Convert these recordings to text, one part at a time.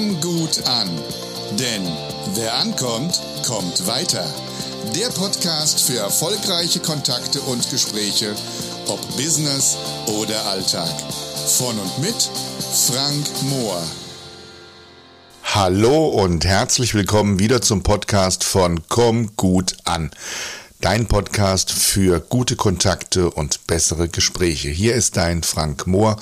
Komm gut an. Denn wer ankommt, kommt weiter. Der Podcast für erfolgreiche Kontakte und Gespräche, ob Business oder Alltag. Von und mit Frank Mohr. Hallo und herzlich willkommen wieder zum Podcast von Komm gut an. Dein Podcast für gute Kontakte und bessere Gespräche. Hier ist dein Frank Mohr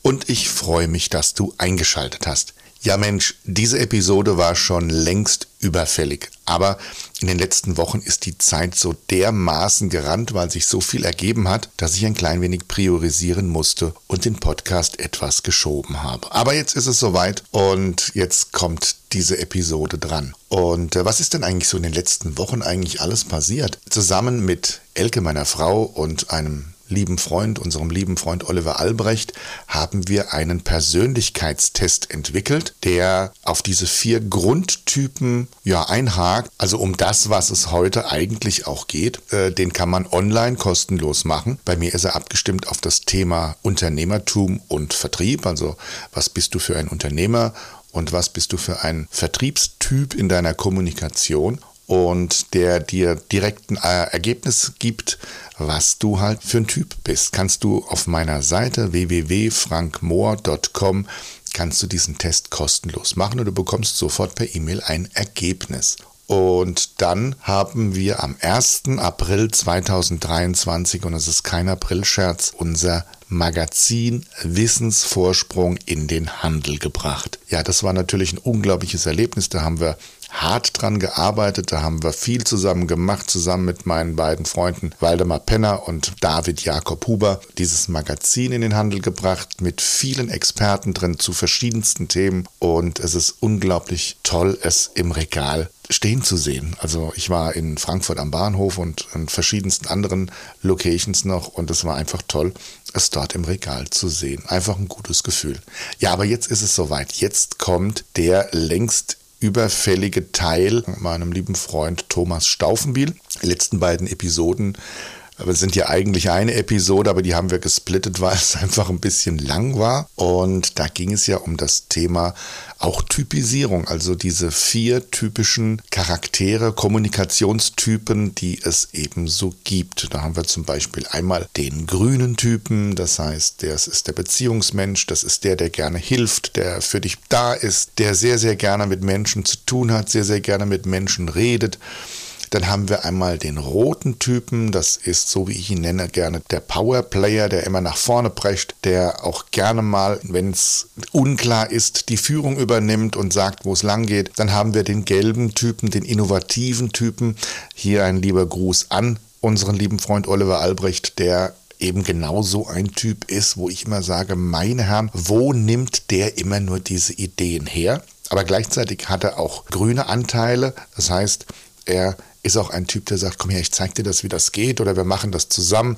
und ich freue mich, dass du eingeschaltet hast. Ja Mensch, diese Episode war schon längst überfällig, aber in den letzten Wochen ist die Zeit so dermaßen gerannt, weil sich so viel ergeben hat, dass ich ein klein wenig priorisieren musste und den Podcast etwas geschoben habe. Aber jetzt ist es soweit und jetzt kommt diese Episode dran. Und äh, was ist denn eigentlich so in den letzten Wochen eigentlich alles passiert? Zusammen mit Elke, meiner Frau und einem lieben Freund, unserem lieben Freund Oliver Albrecht, haben wir einen Persönlichkeitstest entwickelt, der auf diese vier Grundtypen ja einhakt. Also um das, was es heute eigentlich auch geht. Äh, den kann man online kostenlos machen. Bei mir ist er abgestimmt auf das Thema Unternehmertum und Vertrieb. Also was bist du für ein Unternehmer und was bist du für ein Vertriebstyp in deiner Kommunikation und der dir direkt ein äh, Ergebnis gibt, was du halt für ein Typ bist. Kannst du auf meiner Seite www.frankmoor.com kannst du diesen Test kostenlos machen und du bekommst sofort per E-Mail ein Ergebnis. Und dann haben wir am 1. April 2023, und es ist kein Aprilscherz, unser Magazin Wissensvorsprung in den Handel gebracht. Ja, das war natürlich ein unglaubliches Erlebnis. Da haben wir hart dran gearbeitet. Da haben wir viel zusammen gemacht, zusammen mit meinen beiden Freunden Waldemar Penner und David Jakob Huber. Dieses Magazin in den Handel gebracht mit vielen Experten drin zu verschiedensten Themen. Und es ist unglaublich toll, es im Regal stehen zu sehen. Also ich war in Frankfurt am Bahnhof und in verschiedensten anderen Locations noch und es war einfach toll, es dort im Regal zu sehen. Einfach ein gutes Gefühl. Ja, aber jetzt ist es soweit. Jetzt kommt der längst überfällige Teil meinem lieben Freund Thomas Staufenbiel. Die letzten beiden Episoden aber sind ja eigentlich eine Episode, aber die haben wir gesplittet, weil es einfach ein bisschen lang war. Und da ging es ja um das Thema auch Typisierung, also diese vier typischen Charaktere, Kommunikationstypen, die es eben so gibt. Da haben wir zum Beispiel einmal den grünen Typen, das heißt, das ist der Beziehungsmensch, das ist der, der gerne hilft, der für dich da ist, der sehr, sehr gerne mit Menschen zu tun hat, sehr, sehr gerne mit Menschen redet. Dann haben wir einmal den roten Typen, das ist so wie ich ihn nenne gerne der Powerplayer, der immer nach vorne prescht, der auch gerne mal, wenn es unklar ist, die Führung übernimmt und sagt, wo es lang geht. Dann haben wir den gelben Typen, den innovativen Typen. Hier ein lieber Gruß an unseren lieben Freund Oliver Albrecht, der eben genau so ein Typ ist, wo ich immer sage, meine Herren, wo nimmt der immer nur diese Ideen her? Aber gleichzeitig hat er auch grüne Anteile. Das heißt, er ist auch ein Typ, der sagt, komm her, ich zeig dir das, wie das geht oder wir machen das zusammen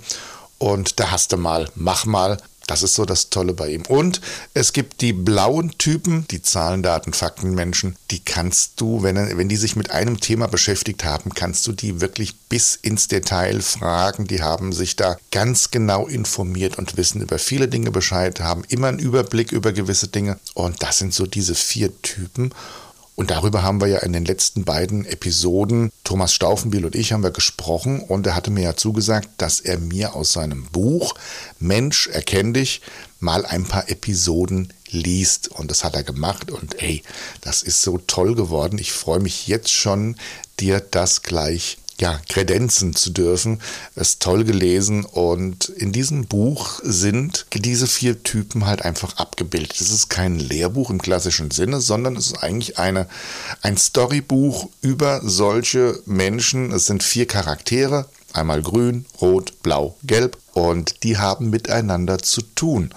und da hast du mal, mach mal. Das ist so das Tolle bei ihm. Und es gibt die blauen Typen, die Zahlen, Daten, Fakten, Menschen, die kannst du, wenn, wenn die sich mit einem Thema beschäftigt haben, kannst du die wirklich bis ins Detail fragen. Die haben sich da ganz genau informiert und wissen über viele Dinge Bescheid, haben immer einen Überblick über gewisse Dinge. Und das sind so diese vier Typen. Und darüber haben wir ja in den letzten beiden Episoden, Thomas Staufenbiel und ich, haben wir gesprochen. Und er hatte mir ja zugesagt, dass er mir aus seinem Buch Mensch, erkenn dich, mal ein paar Episoden liest. Und das hat er gemacht. Und ey, das ist so toll geworden. Ich freue mich jetzt schon, dir das gleich ja, kredenzen zu dürfen. Es ist toll gelesen und in diesem Buch sind diese vier Typen halt einfach abgebildet. Es ist kein Lehrbuch im klassischen Sinne, sondern es ist eigentlich eine, ein Storybuch über solche Menschen. Es sind vier Charaktere, einmal grün, rot, blau, gelb und die haben miteinander zu tun.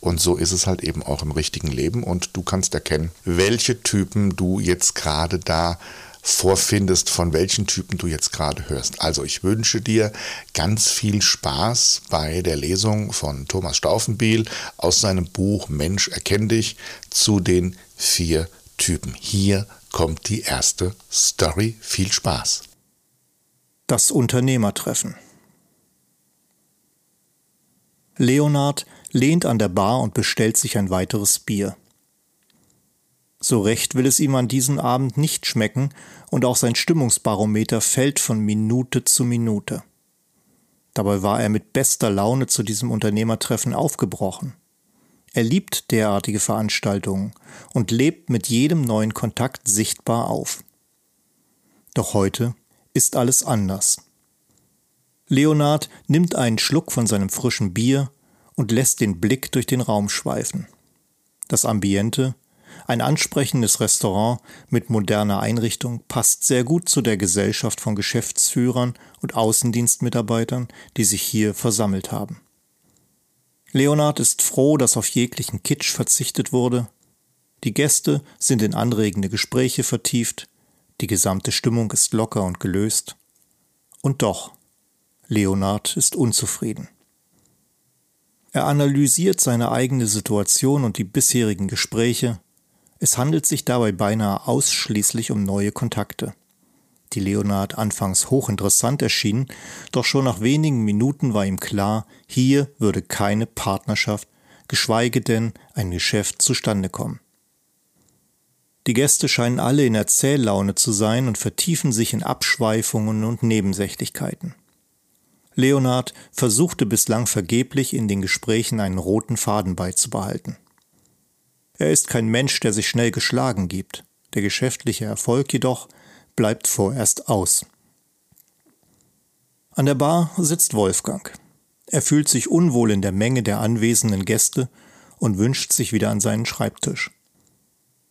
Und so ist es halt eben auch im richtigen Leben und du kannst erkennen, welche Typen du jetzt gerade da vorfindest, von welchen Typen du jetzt gerade hörst. Also ich wünsche dir ganz viel Spaß bei der Lesung von Thomas Staufenbiel aus seinem Buch Mensch erkenn dich zu den vier Typen. Hier kommt die erste Story. Viel Spaß. Das Unternehmertreffen. Leonard lehnt an der Bar und bestellt sich ein weiteres Bier. So recht will es ihm an diesem Abend nicht schmecken, und auch sein Stimmungsbarometer fällt von Minute zu Minute. Dabei war er mit bester Laune zu diesem Unternehmertreffen aufgebrochen. Er liebt derartige Veranstaltungen und lebt mit jedem neuen Kontakt sichtbar auf. Doch heute ist alles anders. Leonard nimmt einen Schluck von seinem frischen Bier und lässt den Blick durch den Raum schweifen. Das Ambiente, ein ansprechendes Restaurant mit moderner Einrichtung, passt sehr gut zu der Gesellschaft von Geschäftsführern und Außendienstmitarbeitern, die sich hier versammelt haben. Leonard ist froh, dass auf jeglichen Kitsch verzichtet wurde. Die Gäste sind in anregende Gespräche vertieft, die gesamte Stimmung ist locker und gelöst. Und doch, Leonard ist unzufrieden. Er analysiert seine eigene Situation und die bisherigen Gespräche. Es handelt sich dabei beinahe ausschließlich um neue Kontakte die Leonard anfangs hochinteressant erschienen, doch schon nach wenigen Minuten war ihm klar, hier würde keine Partnerschaft, geschweige denn ein Geschäft zustande kommen. Die Gäste scheinen alle in Erzähllaune zu sein und vertiefen sich in Abschweifungen und Nebensächlichkeiten. Leonard versuchte bislang vergeblich in den Gesprächen einen roten Faden beizubehalten. Er ist kein Mensch, der sich schnell geschlagen gibt. Der geschäftliche Erfolg jedoch bleibt vorerst aus. An der Bar sitzt Wolfgang. Er fühlt sich unwohl in der Menge der anwesenden Gäste und wünscht sich wieder an seinen Schreibtisch.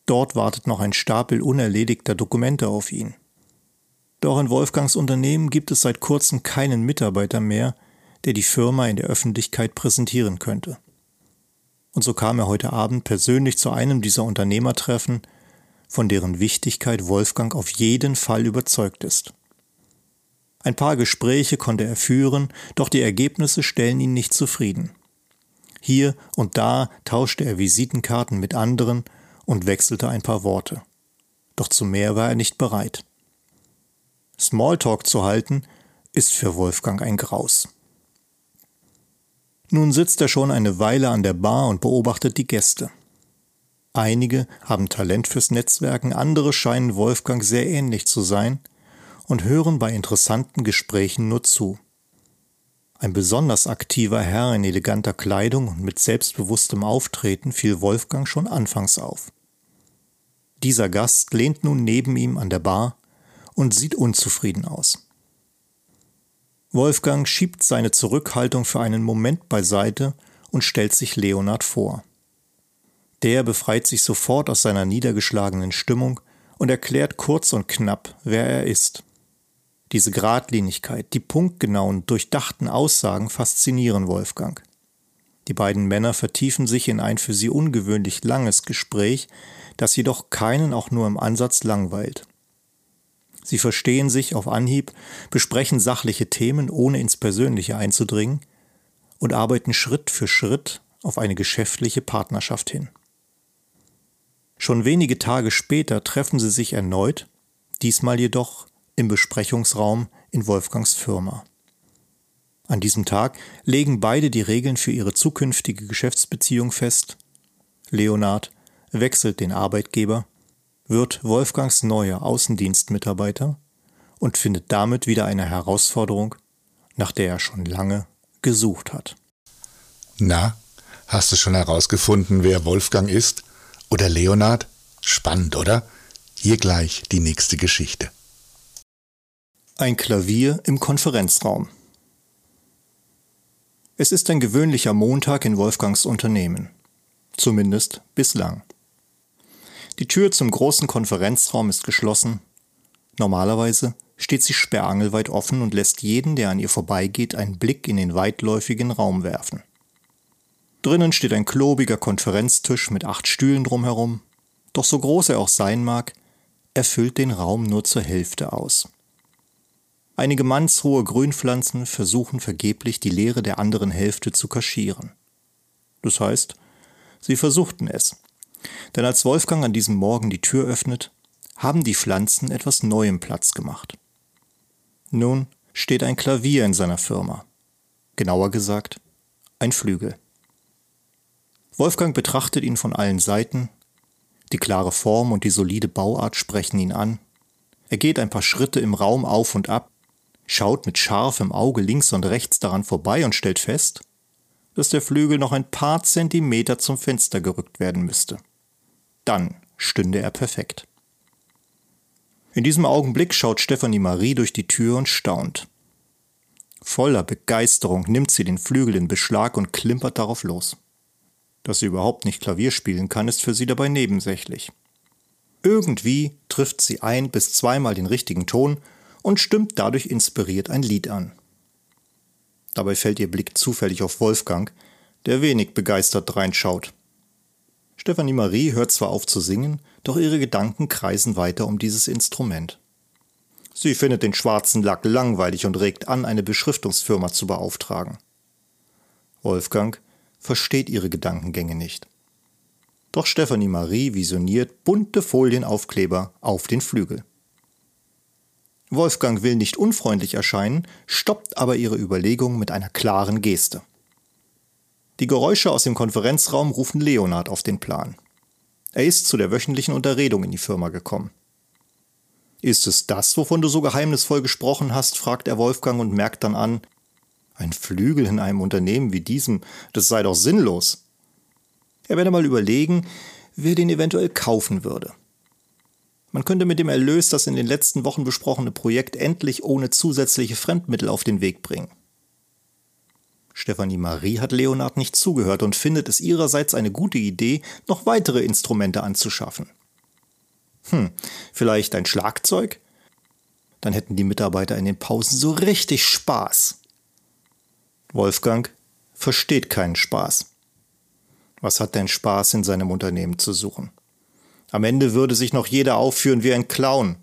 Dort wartet noch ein Stapel unerledigter Dokumente auf ihn. Doch in Wolfgangs Unternehmen gibt es seit kurzem keinen Mitarbeiter mehr, der die Firma in der Öffentlichkeit präsentieren könnte. Und so kam er heute Abend persönlich zu einem dieser Unternehmertreffen, von deren Wichtigkeit Wolfgang auf jeden Fall überzeugt ist. Ein paar Gespräche konnte er führen, doch die Ergebnisse stellen ihn nicht zufrieden. Hier und da tauschte er Visitenkarten mit anderen und wechselte ein paar Worte. Doch zu mehr war er nicht bereit. Smalltalk zu halten, ist für Wolfgang ein Graus. Nun sitzt er schon eine Weile an der Bar und beobachtet die Gäste. Einige haben Talent fürs Netzwerken, andere scheinen Wolfgang sehr ähnlich zu sein und hören bei interessanten Gesprächen nur zu. Ein besonders aktiver Herr in eleganter Kleidung und mit selbstbewusstem Auftreten fiel Wolfgang schon anfangs auf. Dieser Gast lehnt nun neben ihm an der Bar und sieht unzufrieden aus. Wolfgang schiebt seine Zurückhaltung für einen Moment beiseite und stellt sich Leonard vor. Der befreit sich sofort aus seiner niedergeschlagenen Stimmung und erklärt kurz und knapp, wer er ist. Diese Gradlinigkeit, die punktgenauen, durchdachten Aussagen faszinieren Wolfgang. Die beiden Männer vertiefen sich in ein für sie ungewöhnlich langes Gespräch, das jedoch keinen auch nur im Ansatz langweilt. Sie verstehen sich auf Anhieb, besprechen sachliche Themen, ohne ins Persönliche einzudringen, und arbeiten Schritt für Schritt auf eine geschäftliche Partnerschaft hin. Schon wenige Tage später treffen sie sich erneut, diesmal jedoch im Besprechungsraum in Wolfgangs Firma. An diesem Tag legen beide die Regeln für ihre zukünftige Geschäftsbeziehung fest. Leonard wechselt den Arbeitgeber, wird Wolfgangs neuer Außendienstmitarbeiter und findet damit wieder eine Herausforderung, nach der er schon lange gesucht hat. Na, hast du schon herausgefunden, wer Wolfgang ist? Oder Leonard? Spannend, oder? Hier gleich die nächste Geschichte. Ein Klavier im Konferenzraum. Es ist ein gewöhnlicher Montag in Wolfgangs Unternehmen. Zumindest bislang. Die Tür zum großen Konferenzraum ist geschlossen. Normalerweise steht sie sperrangelweit offen und lässt jeden, der an ihr vorbeigeht, einen Blick in den weitläufigen Raum werfen. Drinnen steht ein klobiger Konferenztisch mit acht Stühlen drumherum. Doch so groß er auch sein mag, er füllt den Raum nur zur Hälfte aus. Einige mannshohe Grünpflanzen versuchen vergeblich die Leere der anderen Hälfte zu kaschieren. Das heißt, sie versuchten es. Denn als Wolfgang an diesem Morgen die Tür öffnet, haben die Pflanzen etwas Neuem Platz gemacht. Nun steht ein Klavier in seiner Firma. Genauer gesagt, ein Flügel. Wolfgang betrachtet ihn von allen Seiten. Die klare Form und die solide Bauart sprechen ihn an. Er geht ein paar Schritte im Raum auf und ab, schaut mit scharfem Auge links und rechts daran vorbei und stellt fest, dass der Flügel noch ein paar Zentimeter zum Fenster gerückt werden müsste. Dann stünde er perfekt. In diesem Augenblick schaut Stefanie Marie durch die Tür und staunt. Voller Begeisterung nimmt sie den Flügel in Beschlag und klimpert darauf los. Dass sie überhaupt nicht Klavier spielen kann, ist für sie dabei nebensächlich. Irgendwie trifft sie ein bis zweimal den richtigen Ton und stimmt dadurch inspiriert ein Lied an. Dabei fällt ihr Blick zufällig auf Wolfgang, der wenig begeistert reinschaut. Stefanie Marie hört zwar auf zu singen, doch ihre Gedanken kreisen weiter um dieses Instrument. Sie findet den schwarzen Lack langweilig und regt an, eine Beschriftungsfirma zu beauftragen. Wolfgang versteht ihre Gedankengänge nicht. Doch Stefanie Marie visioniert bunte Folienaufkleber auf den Flügel. Wolfgang will nicht unfreundlich erscheinen, stoppt aber ihre Überlegungen mit einer klaren Geste. Die Geräusche aus dem Konferenzraum rufen Leonard auf den Plan. Er ist zu der wöchentlichen Unterredung in die Firma gekommen. Ist es das, wovon du so geheimnisvoll gesprochen hast? fragt er Wolfgang und merkt dann an, ein Flügel in einem Unternehmen wie diesem, das sei doch sinnlos. Er werde mal überlegen, wer den eventuell kaufen würde. Man könnte mit dem Erlös das in den letzten Wochen besprochene Projekt endlich ohne zusätzliche Fremdmittel auf den Weg bringen. Stefanie Marie hat Leonard nicht zugehört und findet es ihrerseits eine gute Idee, noch weitere Instrumente anzuschaffen. Hm, vielleicht ein Schlagzeug? Dann hätten die Mitarbeiter in den Pausen so richtig Spaß. Wolfgang versteht keinen Spaß. Was hat denn Spaß in seinem Unternehmen zu suchen? Am Ende würde sich noch jeder aufführen wie ein Clown.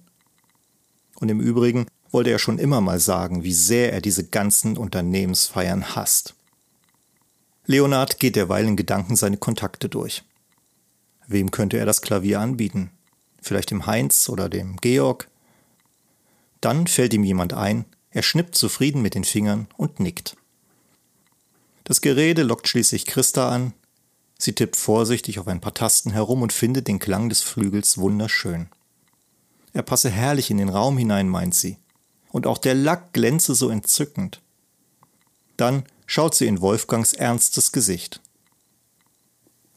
Und im Übrigen wollte er schon immer mal sagen, wie sehr er diese ganzen Unternehmensfeiern hasst. Leonard geht derweil in Gedanken seine Kontakte durch. Wem könnte er das Klavier anbieten? Vielleicht dem Heinz oder dem Georg? Dann fällt ihm jemand ein, er schnippt zufrieden mit den Fingern und nickt. Das Gerede lockt schließlich Christa an, Sie tippt vorsichtig auf ein paar Tasten herum und findet den Klang des Flügels wunderschön. Er passe herrlich in den Raum hinein, meint sie. Und auch der Lack glänze so entzückend. Dann schaut sie in Wolfgangs ernstes Gesicht.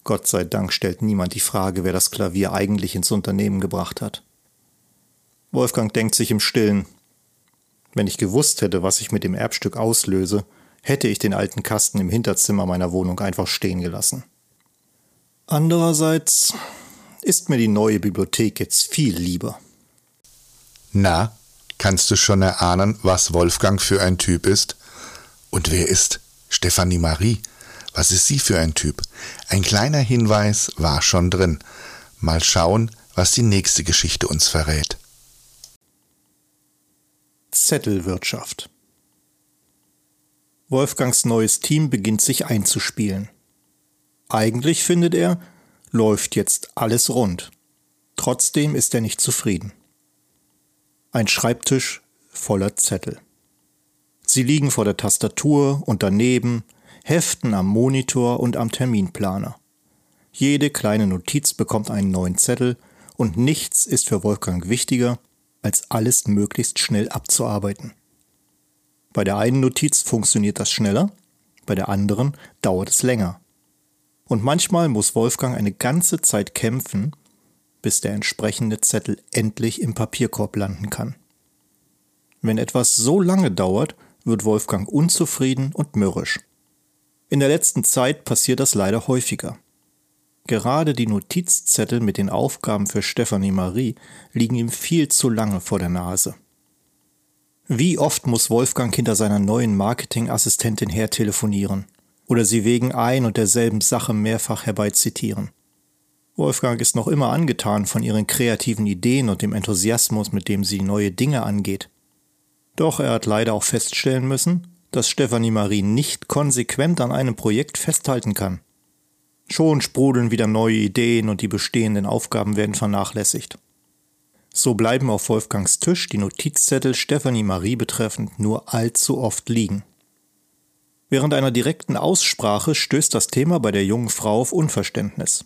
Gott sei Dank stellt niemand die Frage, wer das Klavier eigentlich ins Unternehmen gebracht hat. Wolfgang denkt sich im Stillen, wenn ich gewusst hätte, was ich mit dem Erbstück auslöse, hätte ich den alten Kasten im Hinterzimmer meiner Wohnung einfach stehen gelassen. Andererseits ist mir die neue Bibliothek jetzt viel lieber. Na, kannst du schon erahnen, was Wolfgang für ein Typ ist? Und wer ist Stefanie Marie? Was ist sie für ein Typ? Ein kleiner Hinweis war schon drin. Mal schauen, was die nächste Geschichte uns verrät. Zettelwirtschaft Wolfgangs neues Team beginnt sich einzuspielen. Eigentlich findet er, läuft jetzt alles rund. Trotzdem ist er nicht zufrieden. Ein Schreibtisch voller Zettel. Sie liegen vor der Tastatur und daneben, heften am Monitor und am Terminplaner. Jede kleine Notiz bekommt einen neuen Zettel und nichts ist für Wolfgang wichtiger, als alles möglichst schnell abzuarbeiten. Bei der einen Notiz funktioniert das schneller, bei der anderen dauert es länger. Und manchmal muss Wolfgang eine ganze Zeit kämpfen, bis der entsprechende Zettel endlich im Papierkorb landen kann. Wenn etwas so lange dauert, wird Wolfgang unzufrieden und mürrisch. In der letzten Zeit passiert das leider häufiger. Gerade die Notizzettel mit den Aufgaben für Stefanie Marie liegen ihm viel zu lange vor der Nase. Wie oft muss Wolfgang hinter seiner neuen Marketingassistentin her telefonieren? oder sie wegen ein und derselben Sache mehrfach herbeizitieren. Wolfgang ist noch immer angetan von ihren kreativen Ideen und dem Enthusiasmus, mit dem sie neue Dinge angeht. Doch er hat leider auch feststellen müssen, dass Stefanie Marie nicht konsequent an einem Projekt festhalten kann. Schon sprudeln wieder neue Ideen und die bestehenden Aufgaben werden vernachlässigt. So bleiben auf Wolfgangs Tisch die Notizzettel Stefanie Marie betreffend nur allzu oft liegen. Während einer direkten Aussprache stößt das Thema bei der jungen Frau auf Unverständnis.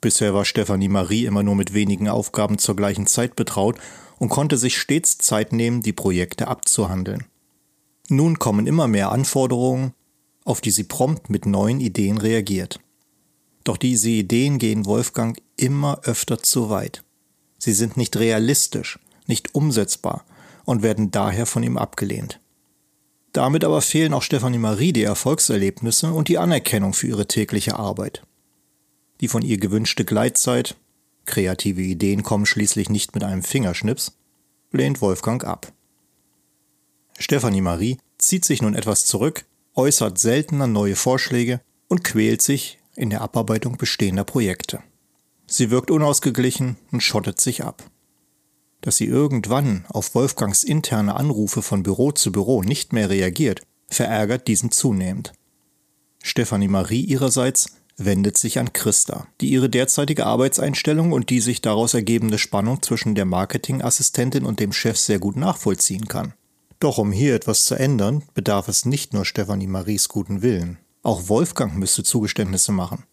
Bisher war Stefanie Marie immer nur mit wenigen Aufgaben zur gleichen Zeit betraut und konnte sich stets Zeit nehmen, die Projekte abzuhandeln. Nun kommen immer mehr Anforderungen, auf die sie prompt mit neuen Ideen reagiert. Doch diese Ideen gehen Wolfgang immer öfter zu weit. Sie sind nicht realistisch, nicht umsetzbar und werden daher von ihm abgelehnt. Damit aber fehlen auch Stefanie Marie die Erfolgserlebnisse und die Anerkennung für ihre tägliche Arbeit. Die von ihr gewünschte Gleitzeit, kreative Ideen kommen schließlich nicht mit einem Fingerschnips, lehnt Wolfgang ab. Stefanie Marie zieht sich nun etwas zurück, äußert seltener neue Vorschläge und quält sich in der Abarbeitung bestehender Projekte. Sie wirkt unausgeglichen und schottet sich ab. Dass sie irgendwann auf Wolfgangs interne Anrufe von Büro zu Büro nicht mehr reagiert, verärgert diesen zunehmend. Stefanie Marie ihrerseits wendet sich an Christa, die ihre derzeitige Arbeitseinstellung und die sich daraus ergebende Spannung zwischen der Marketingassistentin und dem Chef sehr gut nachvollziehen kann. Doch um hier etwas zu ändern, bedarf es nicht nur Stefanie Maries guten Willen. Auch Wolfgang müsste Zugeständnisse machen.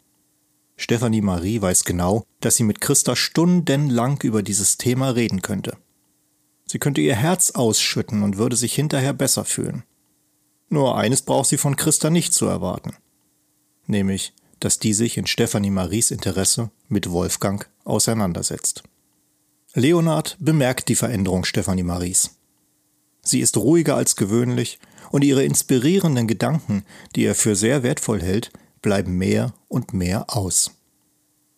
Stefanie Marie weiß genau, dass sie mit Christa stundenlang über dieses Thema reden könnte. Sie könnte ihr Herz ausschütten und würde sich hinterher besser fühlen. Nur eines braucht sie von Christa nicht zu erwarten. Nämlich, dass die sich in Stefanie Maries Interesse mit Wolfgang auseinandersetzt. Leonard bemerkt die Veränderung Stefanie Maries. Sie ist ruhiger als gewöhnlich und ihre inspirierenden Gedanken, die er für sehr wertvoll hält, bleiben mehr und mehr aus.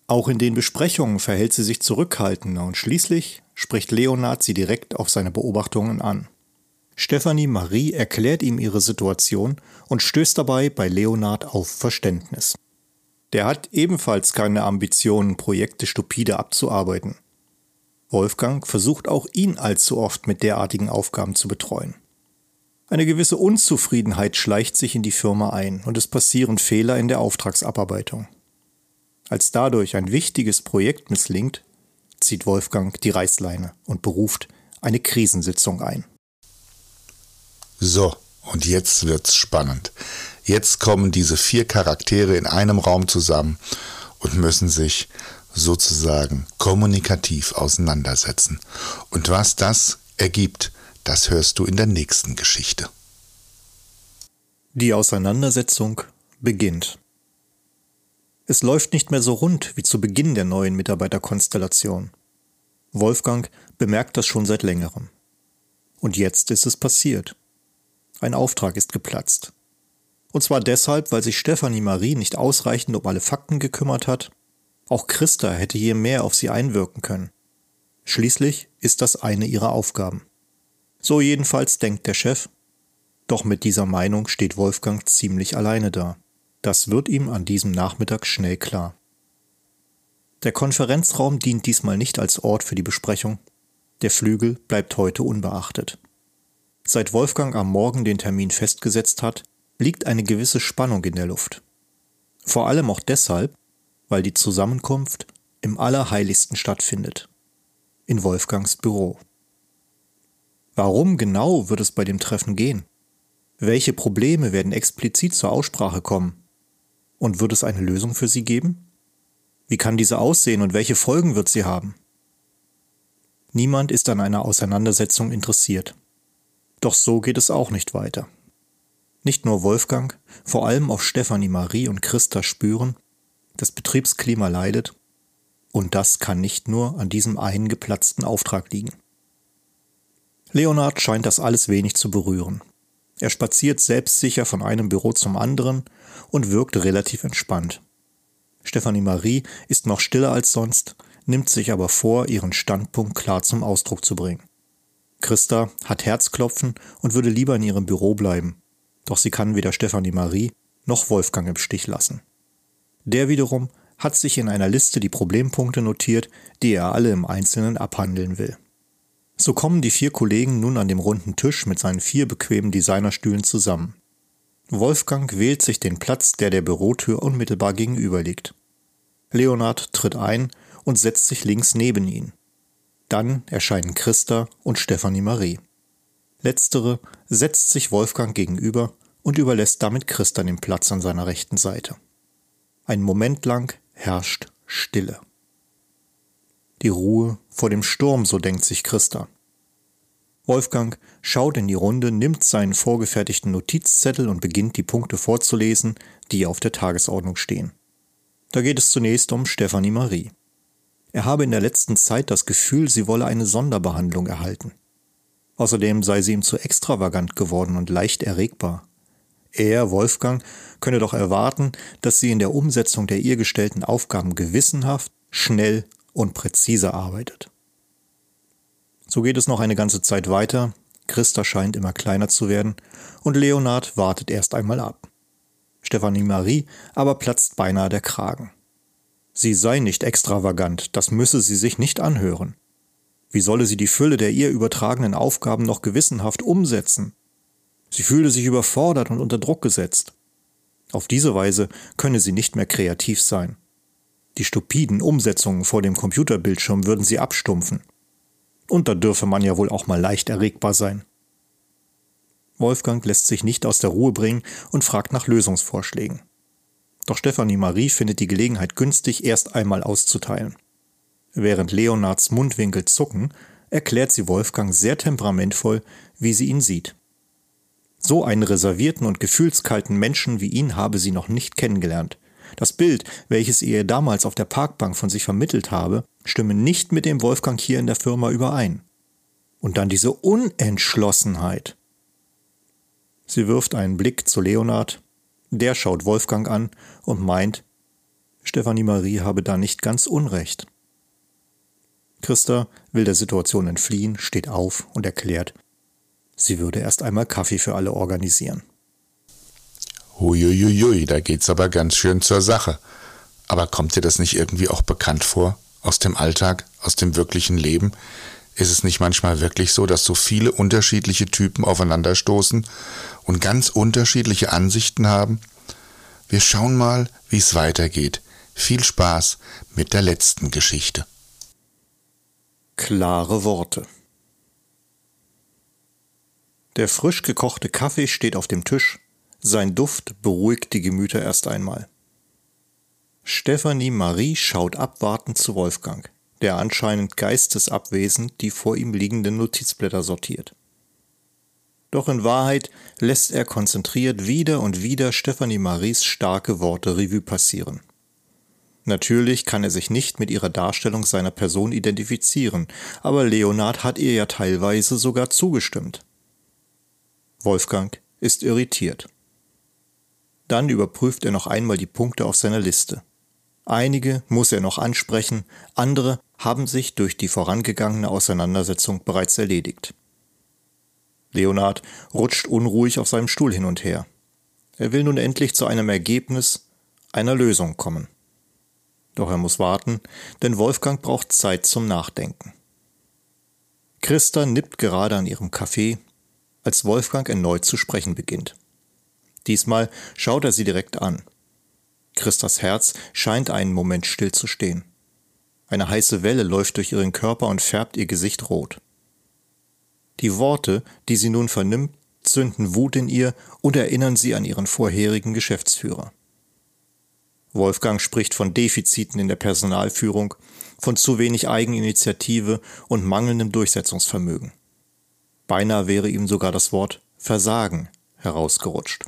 Auch in den Besprechungen verhält sie sich zurückhaltender und schließlich spricht Leonard sie direkt auf seine Beobachtungen an. Stefanie Marie erklärt ihm ihre Situation und stößt dabei bei Leonard auf Verständnis. Der hat ebenfalls keine Ambitionen, Projekte stupide abzuarbeiten. Wolfgang versucht auch ihn allzu oft mit derartigen Aufgaben zu betreuen. Eine gewisse Unzufriedenheit schleicht sich in die Firma ein und es passieren Fehler in der Auftragsabarbeitung. Als dadurch ein wichtiges Projekt misslingt, zieht Wolfgang die Reißleine und beruft eine Krisensitzung ein. So, und jetzt wird's spannend. Jetzt kommen diese vier Charaktere in einem Raum zusammen und müssen sich sozusagen kommunikativ auseinandersetzen. Und was das ergibt, das hörst du in der nächsten Geschichte. Die Auseinandersetzung beginnt. Es läuft nicht mehr so rund wie zu Beginn der neuen Mitarbeiterkonstellation. Wolfgang bemerkt das schon seit längerem. Und jetzt ist es passiert. Ein Auftrag ist geplatzt. Und zwar deshalb, weil sich Stefanie Marie nicht ausreichend um alle Fakten gekümmert hat. Auch Christa hätte hier mehr auf sie einwirken können. Schließlich ist das eine ihrer Aufgaben. So jedenfalls denkt der Chef. Doch mit dieser Meinung steht Wolfgang ziemlich alleine da. Das wird ihm an diesem Nachmittag schnell klar. Der Konferenzraum dient diesmal nicht als Ort für die Besprechung. Der Flügel bleibt heute unbeachtet. Seit Wolfgang am Morgen den Termin festgesetzt hat, liegt eine gewisse Spannung in der Luft. Vor allem auch deshalb, weil die Zusammenkunft im Allerheiligsten stattfindet. In Wolfgangs Büro. Warum genau wird es bei dem Treffen gehen? Welche Probleme werden explizit zur Aussprache kommen? Und wird es eine Lösung für sie geben? Wie kann diese aussehen und welche Folgen wird sie haben? Niemand ist an einer Auseinandersetzung interessiert. Doch so geht es auch nicht weiter. Nicht nur Wolfgang, vor allem auch Stefanie Marie und Christa spüren, das Betriebsklima leidet, und das kann nicht nur an diesem einen geplatzten Auftrag liegen. Leonard scheint das alles wenig zu berühren. Er spaziert selbstsicher von einem Büro zum anderen und wirkt relativ entspannt. Stefanie Marie ist noch stiller als sonst, nimmt sich aber vor, ihren Standpunkt klar zum Ausdruck zu bringen. Christa hat Herzklopfen und würde lieber in ihrem Büro bleiben, doch sie kann weder Stefanie Marie noch Wolfgang im Stich lassen. Der wiederum hat sich in einer Liste die Problempunkte notiert, die er alle im Einzelnen abhandeln will. So kommen die vier Kollegen nun an dem runden Tisch mit seinen vier bequemen Designerstühlen zusammen. Wolfgang wählt sich den Platz, der der Bürotür unmittelbar gegenüber liegt. Leonard tritt ein und setzt sich links neben ihn. Dann erscheinen Christa und Stefanie Marie. Letztere setzt sich Wolfgang gegenüber und überlässt damit Christa den Platz an seiner rechten Seite. Ein Moment lang herrscht Stille. Die Ruhe vor dem Sturm, so denkt sich Christa. Wolfgang schaut in die Runde, nimmt seinen vorgefertigten Notizzettel und beginnt die Punkte vorzulesen, die auf der Tagesordnung stehen. Da geht es zunächst um Stefanie Marie. Er habe in der letzten Zeit das Gefühl, sie wolle eine Sonderbehandlung erhalten. Außerdem sei sie ihm zu extravagant geworden und leicht erregbar. Er, Wolfgang, könne doch erwarten, dass sie in der Umsetzung der ihr gestellten Aufgaben gewissenhaft, schnell und präzise arbeitet. So geht es noch eine ganze Zeit weiter, Christa scheint immer kleiner zu werden und Leonard wartet erst einmal ab. Stefanie Marie aber platzt beinahe der Kragen. Sie sei nicht extravagant, das müsse sie sich nicht anhören. Wie solle sie die Fülle der ihr übertragenen Aufgaben noch gewissenhaft umsetzen? Sie fühle sich überfordert und unter Druck gesetzt. Auf diese Weise könne sie nicht mehr kreativ sein. Die stupiden Umsetzungen vor dem Computerbildschirm würden sie abstumpfen. Und da dürfe man ja wohl auch mal leicht erregbar sein. Wolfgang lässt sich nicht aus der Ruhe bringen und fragt nach Lösungsvorschlägen. Doch Stefanie Marie findet die Gelegenheit günstig, erst einmal auszuteilen. Während Leonards Mundwinkel zucken, erklärt sie Wolfgang sehr temperamentvoll, wie sie ihn sieht. So einen reservierten und gefühlskalten Menschen wie ihn habe sie noch nicht kennengelernt. Das Bild, welches ihr damals auf der Parkbank von sich vermittelt habe, stimme nicht mit dem Wolfgang hier in der Firma überein. Und dann diese Unentschlossenheit. Sie wirft einen Blick zu Leonard, der schaut Wolfgang an und meint, Stefanie Marie habe da nicht ganz Unrecht. Christa will der Situation entfliehen, steht auf und erklärt, sie würde erst einmal Kaffee für alle organisieren. Huiuiui, da geht's aber ganz schön zur Sache. Aber kommt dir das nicht irgendwie auch bekannt vor? Aus dem Alltag, aus dem wirklichen Leben? Ist es nicht manchmal wirklich so, dass so viele unterschiedliche Typen aufeinanderstoßen und ganz unterschiedliche Ansichten haben? Wir schauen mal, wie es weitergeht. Viel Spaß mit der letzten Geschichte. Klare Worte. Der frisch gekochte Kaffee steht auf dem Tisch sein Duft beruhigt die Gemüter erst einmal. Stephanie Marie schaut abwartend zu Wolfgang, der anscheinend geistesabwesend die vor ihm liegenden Notizblätter sortiert. Doch in Wahrheit lässt er konzentriert wieder und wieder Stephanie Maries starke Worte Revue passieren. Natürlich kann er sich nicht mit ihrer Darstellung seiner Person identifizieren, aber Leonard hat ihr ja teilweise sogar zugestimmt. Wolfgang ist irritiert. Dann überprüft er noch einmal die Punkte auf seiner Liste. Einige muss er noch ansprechen, andere haben sich durch die vorangegangene Auseinandersetzung bereits erledigt. Leonard rutscht unruhig auf seinem Stuhl hin und her. Er will nun endlich zu einem Ergebnis, einer Lösung kommen. Doch er muss warten, denn Wolfgang braucht Zeit zum Nachdenken. Christa nippt gerade an ihrem Kaffee, als Wolfgang erneut zu sprechen beginnt. Diesmal schaut er sie direkt an. Christas Herz scheint einen Moment still zu stehen. Eine heiße Welle läuft durch ihren Körper und färbt ihr Gesicht rot. Die Worte, die sie nun vernimmt, zünden Wut in ihr und erinnern sie an ihren vorherigen Geschäftsführer. Wolfgang spricht von Defiziten in der Personalführung, von zu wenig Eigeninitiative und mangelndem Durchsetzungsvermögen. Beinahe wäre ihm sogar das Wort Versagen herausgerutscht.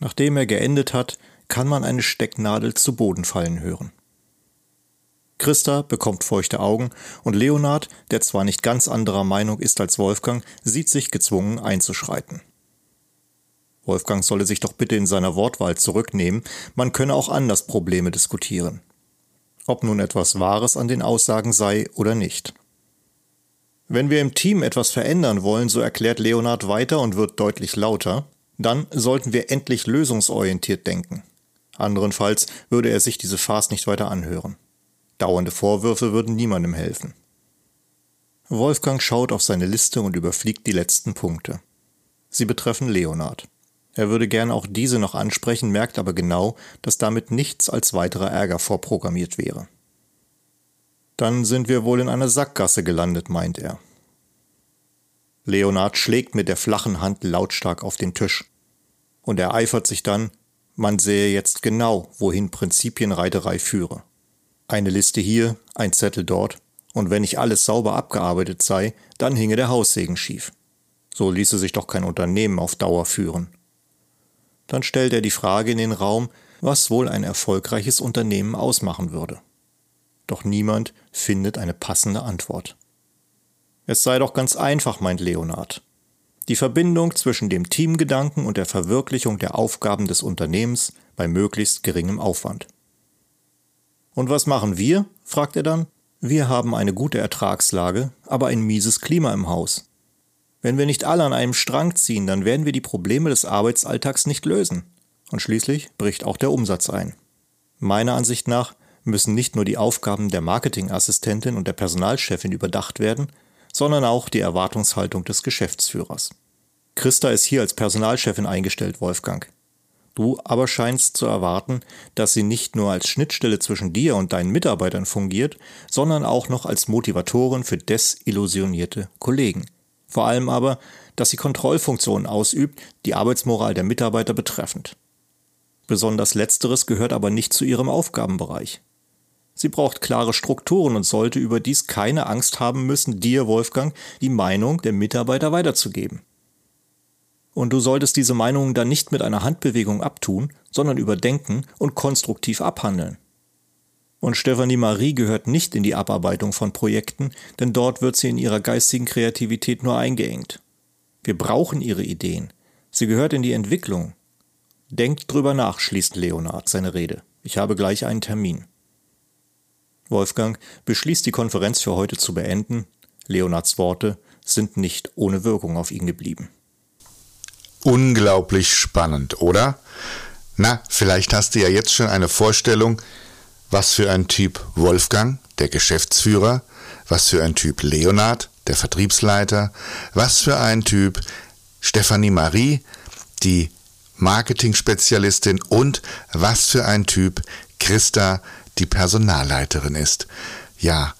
Nachdem er geendet hat, kann man eine Stecknadel zu Boden fallen hören. Christa bekommt feuchte Augen und Leonard, der zwar nicht ganz anderer Meinung ist als Wolfgang, sieht sich gezwungen einzuschreiten. Wolfgang solle sich doch bitte in seiner Wortwahl zurücknehmen, man könne auch anders Probleme diskutieren. Ob nun etwas Wahres an den Aussagen sei oder nicht. Wenn wir im Team etwas verändern wollen, so erklärt Leonard weiter und wird deutlich lauter, dann sollten wir endlich lösungsorientiert denken. Anderenfalls würde er sich diese Farce nicht weiter anhören. Dauernde Vorwürfe würden niemandem helfen. Wolfgang schaut auf seine Liste und überfliegt die letzten Punkte. Sie betreffen Leonard. Er würde gern auch diese noch ansprechen, merkt aber genau, dass damit nichts als weiterer Ärger vorprogrammiert wäre. Dann sind wir wohl in einer Sackgasse gelandet, meint er. Leonard schlägt mit der flachen Hand lautstark auf den Tisch und ereifert sich dann, man sähe jetzt genau, wohin Prinzipienreiterei führe. Eine Liste hier, ein Zettel dort, und wenn nicht alles sauber abgearbeitet sei, dann hinge der Haussegen schief. So ließe sich doch kein Unternehmen auf Dauer führen. Dann stellt er die Frage in den Raum, was wohl ein erfolgreiches Unternehmen ausmachen würde. Doch niemand findet eine passende Antwort. Es sei doch ganz einfach, meint Leonard. Die Verbindung zwischen dem Teamgedanken und der Verwirklichung der Aufgaben des Unternehmens bei möglichst geringem Aufwand. Und was machen wir? fragt er dann. Wir haben eine gute Ertragslage, aber ein mieses Klima im Haus. Wenn wir nicht alle an einem Strang ziehen, dann werden wir die Probleme des Arbeitsalltags nicht lösen. Und schließlich bricht auch der Umsatz ein. Meiner Ansicht nach müssen nicht nur die Aufgaben der Marketingassistentin und der Personalchefin überdacht werden, sondern auch die Erwartungshaltung des Geschäftsführers. Christa ist hier als Personalchefin eingestellt, Wolfgang. Du aber scheinst zu erwarten, dass sie nicht nur als Schnittstelle zwischen dir und deinen Mitarbeitern fungiert, sondern auch noch als Motivatorin für desillusionierte Kollegen. Vor allem aber, dass sie Kontrollfunktionen ausübt, die Arbeitsmoral der Mitarbeiter betreffend. Besonders letzteres gehört aber nicht zu ihrem Aufgabenbereich. Sie braucht klare Strukturen und sollte überdies keine Angst haben müssen, dir, Wolfgang, die Meinung der Mitarbeiter weiterzugeben. Und du solltest diese Meinungen dann nicht mit einer Handbewegung abtun, sondern überdenken und konstruktiv abhandeln. Und Stefanie Marie gehört nicht in die Abarbeitung von Projekten, denn dort wird sie in ihrer geistigen Kreativität nur eingeengt. Wir brauchen ihre Ideen. Sie gehört in die Entwicklung. Denkt drüber nach, schließt Leonard seine Rede. Ich habe gleich einen Termin. Wolfgang beschließt die Konferenz für heute zu beenden. Leonards Worte sind nicht ohne Wirkung auf ihn geblieben. Unglaublich spannend, oder? Na, vielleicht hast du ja jetzt schon eine Vorstellung, was für ein Typ Wolfgang, der Geschäftsführer, was für ein Typ Leonard, der Vertriebsleiter, was für ein Typ Stefanie Marie, die Marketing-Spezialistin und was für ein Typ Christa, die Personalleiterin ist. Ja,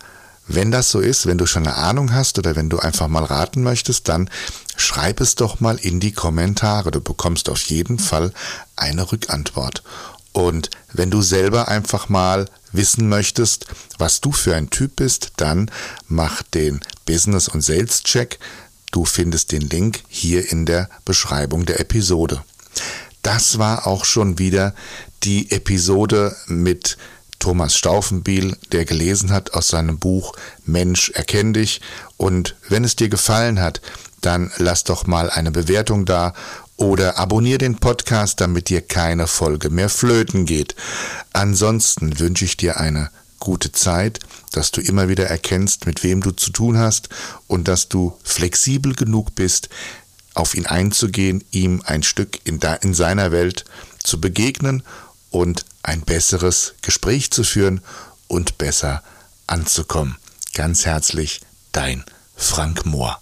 wenn das so ist, wenn du schon eine Ahnung hast oder wenn du einfach mal raten möchtest, dann schreib es doch mal in die Kommentare. Du bekommst auf jeden Fall eine Rückantwort. Und wenn du selber einfach mal wissen möchtest, was du für ein Typ bist, dann mach den Business- und Sales-Check. Du findest den Link hier in der Beschreibung der Episode. Das war auch schon wieder die Episode mit Thomas Staufenbiel, der gelesen hat aus seinem Buch Mensch, erkenn dich. Und wenn es dir gefallen hat, dann lass doch mal eine Bewertung da oder abonniere den Podcast, damit dir keine Folge mehr flöten geht. Ansonsten wünsche ich dir eine gute Zeit, dass du immer wieder erkennst, mit wem du zu tun hast und dass du flexibel genug bist, auf ihn einzugehen, ihm ein Stück in, in seiner Welt zu begegnen und ein besseres Gespräch zu führen und besser anzukommen. Ganz herzlich, dein Frank Mohr.